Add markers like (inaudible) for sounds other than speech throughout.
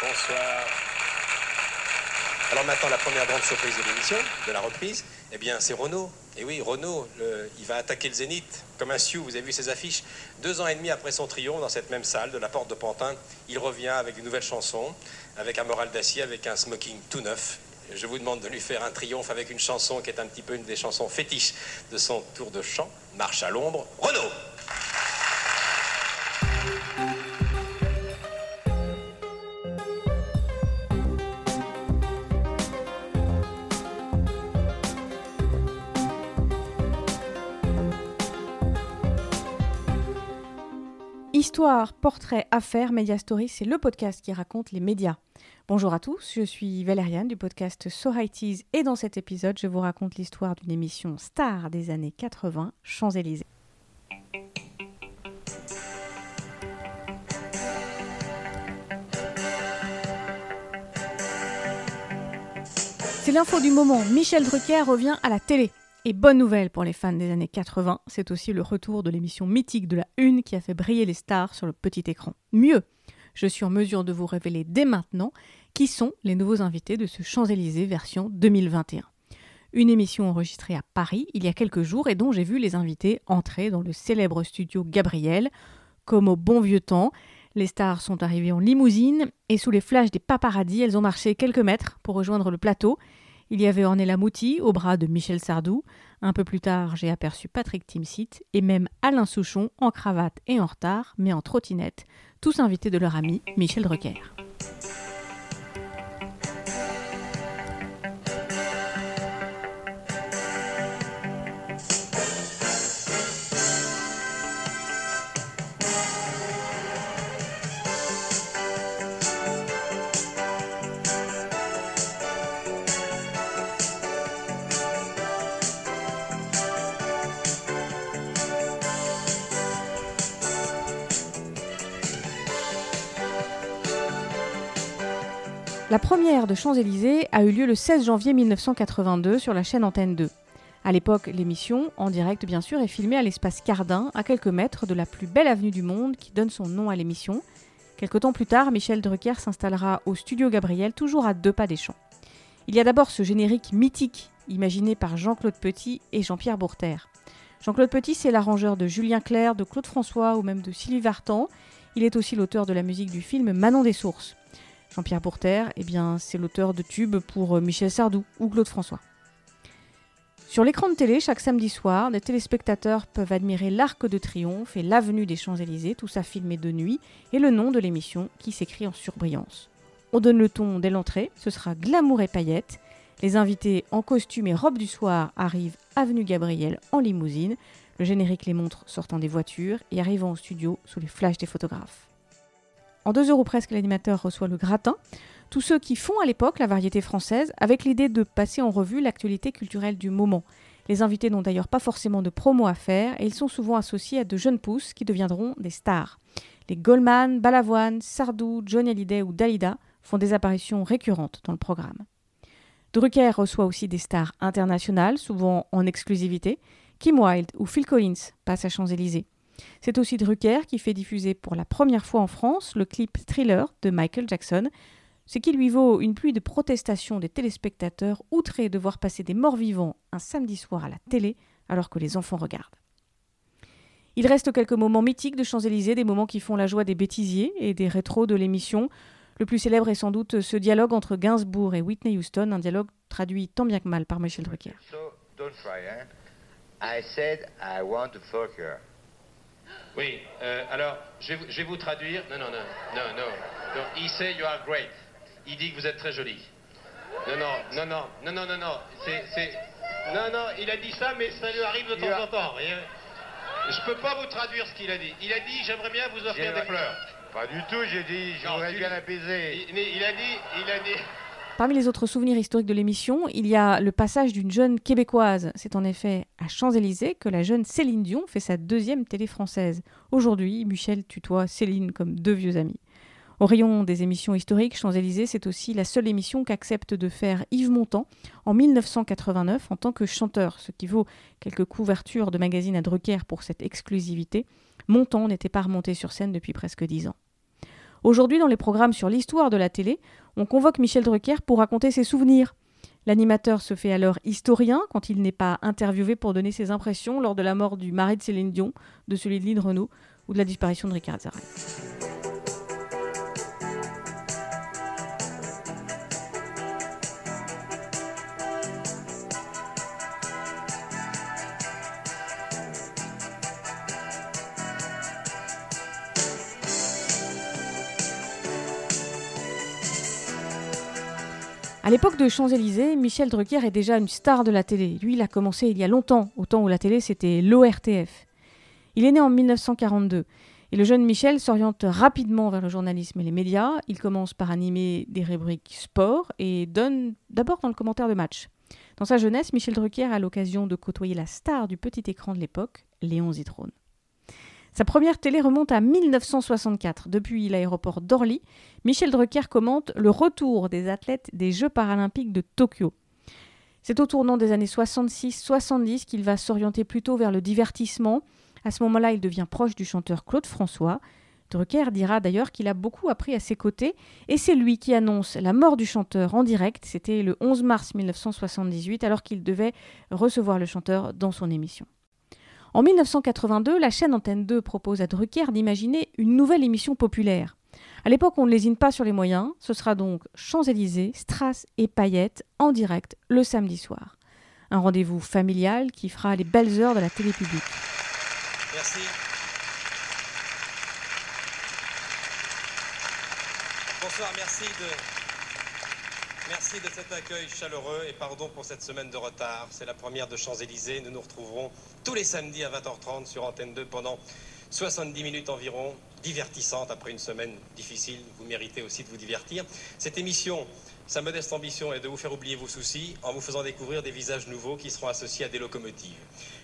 Bonsoir. Alors maintenant, la première grande surprise de l'émission, de la reprise, eh bien, c'est Renaud. Et oui, Renaud, le- il va attaquer le Zénith comme un Sioux. Vous avez vu ses affiches Deux ans et demi après son triomphe dans cette même salle de la Porte de Pantin, il revient avec une nouvelle chanson, avec un moral d'acier, avec un smoking tout neuf. Je vous demande de lui faire un triomphe avec une chanson qui est un petit peu une des chansons fétiches de son tour de chant, Marche à l'ombre. Renaud Histoire, portrait, affaires, Media Story, c'est le podcast qui raconte les médias. Bonjour à tous, je suis Valériane du podcast So It et dans cet épisode, je vous raconte l'histoire d'une émission star des années 80, Champs-Élysées. C'est l'info du moment. Michel Drucker revient à la télé. Et bonne nouvelle pour les fans des années 80, c'est aussi le retour de l'émission mythique de la Une qui a fait briller les stars sur le petit écran. Mieux, je suis en mesure de vous révéler dès maintenant qui sont les nouveaux invités de ce Champs-Élysées version 2021. Une émission enregistrée à Paris il y a quelques jours et dont j'ai vu les invités entrer dans le célèbre studio Gabriel. Comme au bon vieux temps, les stars sont arrivées en limousine et sous les flashs des paparazzis, elles ont marché quelques mètres pour rejoindre le plateau. Il y avait Ornella Mouti au bras de Michel Sardou. Un peu plus tard, j'ai aperçu Patrick Timsit et même Alain Souchon en cravate et en retard, mais en trottinette, tous invités de leur ami Michel Drucker. La première de Champs-Élysées a eu lieu le 16 janvier 1982 sur la chaîne Antenne 2. À l'époque, l'émission, en direct bien sûr, est filmée à l'espace Cardin, à quelques mètres de la plus belle avenue du monde qui donne son nom à l'émission. Quelque temps plus tard, Michel Drucker s'installera au studio Gabriel, toujours à deux pas des champs. Il y a d'abord ce générique mythique, imaginé par Jean-Claude Petit et Jean-Pierre Bourter. Jean-Claude Petit, c'est l'arrangeur de Julien Clerc, de Claude François ou même de Sylvie Vartan. Il est aussi l'auteur de la musique du film Manon des Sources. Jean-Pierre Bourter, eh bien, c'est l'auteur de tubes pour euh, Michel Sardou ou Claude François. Sur l'écran de télé, chaque samedi soir, les téléspectateurs peuvent admirer l'Arc de Triomphe et l'avenue des Champs-Élysées, tout ça filmé de nuit, et le nom de l'émission qui s'écrit en surbrillance. On donne le ton dès l'entrée, ce sera glamour et paillettes. Les invités en costume et robe du soir arrivent avenue Gabriel en limousine. Le générique les montre sortant des voitures et arrivant au studio sous les flashs des photographes. En deux heures ou presque, l'animateur reçoit le gratin. Tous ceux qui font à l'époque la variété française, avec l'idée de passer en revue l'actualité culturelle du moment. Les invités n'ont d'ailleurs pas forcément de promo à faire et ils sont souvent associés à de jeunes pousses qui deviendront des stars. Les Goldman, Balavoine, Sardou, Johnny Hallyday ou Dalida font des apparitions récurrentes dans le programme. Drucker reçoit aussi des stars internationales, souvent en exclusivité. Kim Wilde ou Phil Collins passent à Champs-Élysées. C'est aussi Drucker qui fait diffuser pour la première fois en France le clip Thriller de Michael Jackson, ce qui lui vaut une pluie de protestations des téléspectateurs outrés de voir passer des morts vivants un samedi soir à la télé alors que les enfants regardent. Il reste quelques moments mythiques de Champs-Élysées, des moments qui font la joie des bêtisiers et des rétros de l'émission. Le plus célèbre est sans doute ce dialogue entre Gainsbourg et Whitney Houston, un dialogue traduit tant bien que mal par Michel Drucker. Don't try, her. Oui, euh, alors, je vais, vous, je vais vous traduire. Non, non, non, non, non. He say you are great. Il dit que vous êtes très jolie. Non, non, non, non, non, non, non, non. C'est. Non, non, il a dit ça, mais ça lui arrive de temps en temps. Je peux pas vous traduire ce qu'il a dit. Il a dit, j'aimerais bien vous offrir des fleurs. Pas du tout, j'ai dit, je Non, voudrais tu- bien l'apaiser. Il, mais il a dit, il a dit. Parmi les autres souvenirs historiques de l'émission, il y a le passage d'une jeune québécoise. C'est en effet à Champs-Élysées que la jeune Céline Dion fait sa deuxième télé française. Aujourd'hui, Michel tutoie Céline comme deux vieux amis. Au rayon des émissions historiques, Champs-Élysées, c'est aussi la seule émission qu'accepte de faire Yves Montand en 1989 en tant que chanteur, ce qui vaut quelques couvertures de magazines à Drucker pour cette exclusivité. Montand n'était pas remonté sur scène depuis presque dix ans. Aujourd'hui, dans les programmes sur l'histoire de la télé, on convoque Michel Drucker pour raconter ses souvenirs. L'animateur se fait alors historien quand il n'est pas interviewé pour donner ses impressions lors de la mort du mari de Céline Dion, de celui de Lynn Renault ou de la disparition de Ricard Zaraï. À l'époque de Champs-Élysées, Michel Drucker est déjà une star de la télé. Lui, il a commencé il y a longtemps, au temps où la télé c'était l'ORTF. Il est né en 1942 et le jeune Michel s'oriente rapidement vers le journalisme et les médias. Il commence par animer des rubriques sport et donne d'abord dans le commentaire de match. Dans sa jeunesse, Michel Drucker a l'occasion de côtoyer la star du petit écran de l'époque, Léon Zitrone. Sa première télé remonte à 1964. Depuis l'aéroport d'Orly, Michel Drucker commente le retour des athlètes des Jeux paralympiques de Tokyo. C'est au tournant des années 66-70 qu'il va s'orienter plutôt vers le divertissement. À ce moment-là, il devient proche du chanteur Claude François. Drucker dira d'ailleurs qu'il a beaucoup appris à ses côtés et c'est lui qui annonce la mort du chanteur en direct. C'était le 11 mars 1978 alors qu'il devait recevoir le chanteur dans son émission. En 1982, la chaîne Antenne 2 propose à Drucker d'imaginer une nouvelle émission populaire. À l'époque, on ne lésine pas sur les moyens. Ce sera donc Champs-Élysées, Strass et Paillettes en direct le samedi soir. Un rendez-vous familial qui fera les belles heures de la télé publique. Merci. Bonsoir, merci de Merci de cet accueil chaleureux et pardon pour cette semaine de retard. C'est la première de Champs-Élysées. Nous nous retrouverons tous les samedis à 20h30 sur Antenne 2 pendant 70 minutes environ, divertissante après une semaine difficile. Vous méritez aussi de vous divertir. Cette émission sa modeste ambition est de vous faire oublier vos soucis en vous faisant découvrir des visages nouveaux qui seront associés à des locomotives.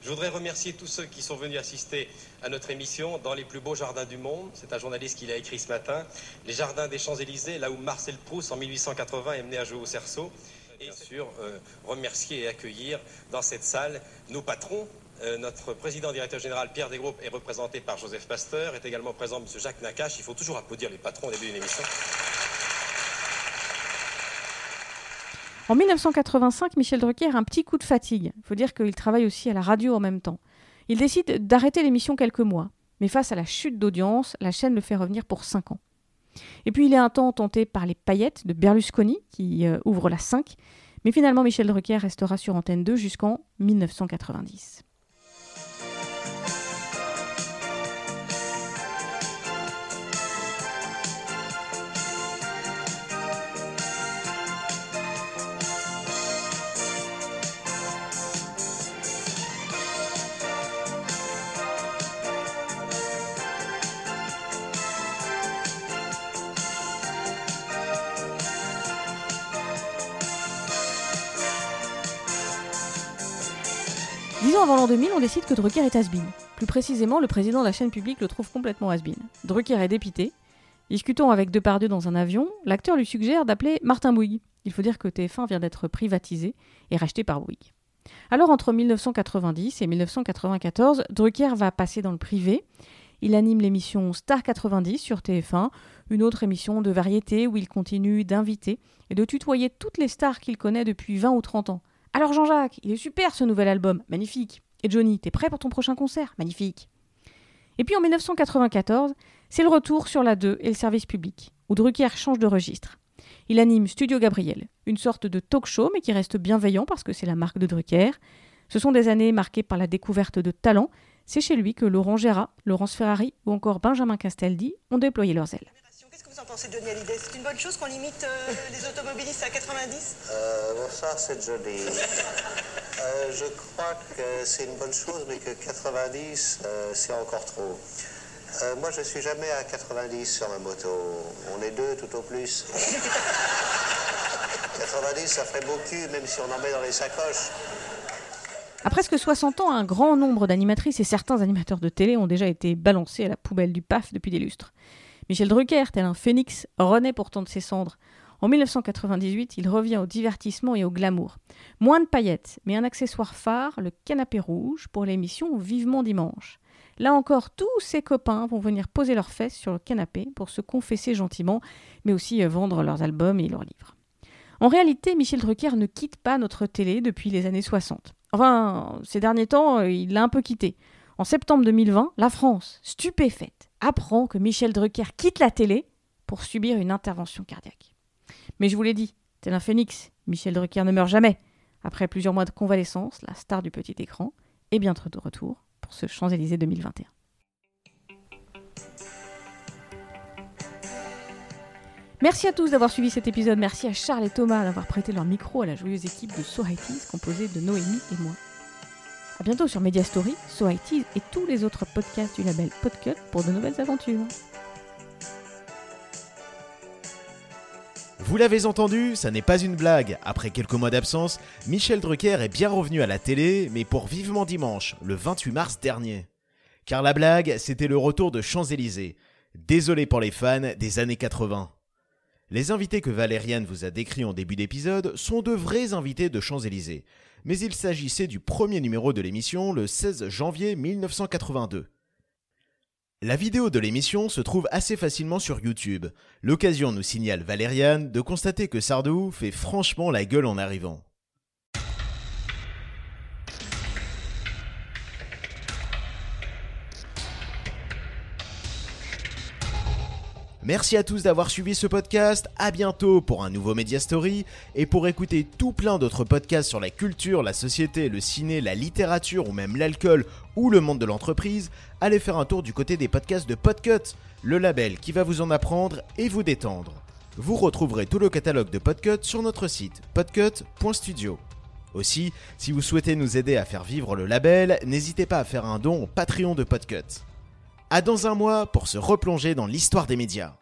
Je voudrais remercier tous ceux qui sont venus assister à notre émission dans les plus beaux jardins du monde. C'est un journaliste qui l'a écrit ce matin. Les jardins des Champs-Élysées, là où Marcel Proust, en 1880, est mené à jouer au cerceau. Et bien sûr, euh, remercier et accueillir dans cette salle nos patrons, euh, notre président directeur général Pierre Desgroupes est représenté par Joseph Pasteur, est également présent M. Jacques Nakache. Il faut toujours applaudir les patrons au début d'une émission. En 1985, Michel Drucker a un petit coup de fatigue. Il faut dire qu'il travaille aussi à la radio en même temps. Il décide d'arrêter l'émission quelques mois. Mais face à la chute d'audience, la chaîne le fait revenir pour 5 ans. Et puis il est un temps tenté par les paillettes de Berlusconi, qui euh, ouvre la 5. Mais finalement, Michel Drucker restera sur Antenne 2 jusqu'en 1990. Dix ans avant l'an 2000, on décide que Drucker est has Plus précisément, le président de la chaîne publique le trouve complètement has Drucker est dépité. Discutant avec Depardieu dans un avion, l'acteur lui suggère d'appeler Martin Bouygues. Il faut dire que TF1 vient d'être privatisé et racheté par Bouygues. Alors entre 1990 et 1994, Drucker va passer dans le privé. Il anime l'émission Star 90 sur TF1, une autre émission de variété où il continue d'inviter et de tutoyer toutes les stars qu'il connaît depuis 20 ou 30 ans. Alors Jean-Jacques, il est super ce nouvel album, magnifique. Et Johnny, t'es prêt pour ton prochain concert? Magnifique. Et puis en 1994, c'est le retour sur la 2 et le service public, où Drucker change de registre. Il anime Studio Gabriel, une sorte de talk show, mais qui reste bienveillant parce que c'est la marque de Drucker. Ce sont des années marquées par la découverte de talents. C'est chez lui que Laurent Gérard, Laurence Ferrari ou encore Benjamin Castaldi ont déployé leurs ailes vous en pensez, Johnny Hallyday? C'est une bonne chose qu'on limite euh, (laughs) les automobilistes à 90 euh, bon, Ça, c'est joli. (laughs) Euh, je crois que c'est une bonne chose, mais que 90, euh, c'est encore trop. Euh, moi, je suis jamais à 90 sur ma moto. On est deux tout au plus. (laughs) 90, ça ferait beaucoup, même si on en met dans les sacoches. À presque 60 ans, un grand nombre d'animatrices et certains animateurs de télé ont déjà été balancés à la poubelle du PAF depuis des lustres. Michel Drucker, tel un phénix, renaît pourtant de ses cendres. En 1998, il revient au divertissement et au glamour. Moins de paillettes, mais un accessoire phare, le canapé rouge, pour l'émission Vivement Dimanche. Là encore, tous ses copains vont venir poser leurs fesses sur le canapé pour se confesser gentiment, mais aussi euh, vendre leurs albums et leurs livres. En réalité, Michel Drucker ne quitte pas notre télé depuis les années 60. Enfin, ces derniers temps, euh, il l'a un peu quitté. En septembre 2020, la France, stupéfaite, apprend que Michel Drucker quitte la télé pour subir une intervention cardiaque. Mais je vous l'ai dit, tel un phénix, Michel Drucker ne meurt jamais. Après plusieurs mois de convalescence, la star du petit écran est bientôt de retour pour ce Champs-Élysées 2021. Merci à tous d'avoir suivi cet épisode. Merci à Charles et Thomas d'avoir prêté leur micro à la joyeuse équipe de So composée de Noémie et moi. A bientôt sur Media Story, So et tous les autres podcasts du label Podcut pour de nouvelles aventures. Vous l'avez entendu, ça n'est pas une blague. Après quelques mois d'absence, Michel Drucker est bien revenu à la télé, mais pour vivement dimanche, le 28 mars dernier. Car la blague, c'était le retour de Champs-Élysées. Désolé pour les fans des années 80. Les invités que Valériane vous a décrits en début d'épisode sont de vrais invités de Champs-Élysées, mais il s'agissait du premier numéro de l'émission le 16 janvier 1982. La vidéo de l'émission se trouve assez facilement sur YouTube. L'occasion nous signale Valériane de constater que Sardou fait franchement la gueule en arrivant. Merci à tous d'avoir suivi ce podcast. À bientôt pour un nouveau Media Story et pour écouter tout plein d'autres podcasts sur la culture, la société, le ciné, la littérature ou même l'alcool ou le monde de l'entreprise, allez faire un tour du côté des podcasts de Podcut, le label qui va vous en apprendre et vous détendre. Vous retrouverez tout le catalogue de Podcut sur notre site podcut.studio. Aussi, si vous souhaitez nous aider à faire vivre le label, n'hésitez pas à faire un don au Patreon de Podcut. À dans un mois pour se replonger dans l'histoire des médias.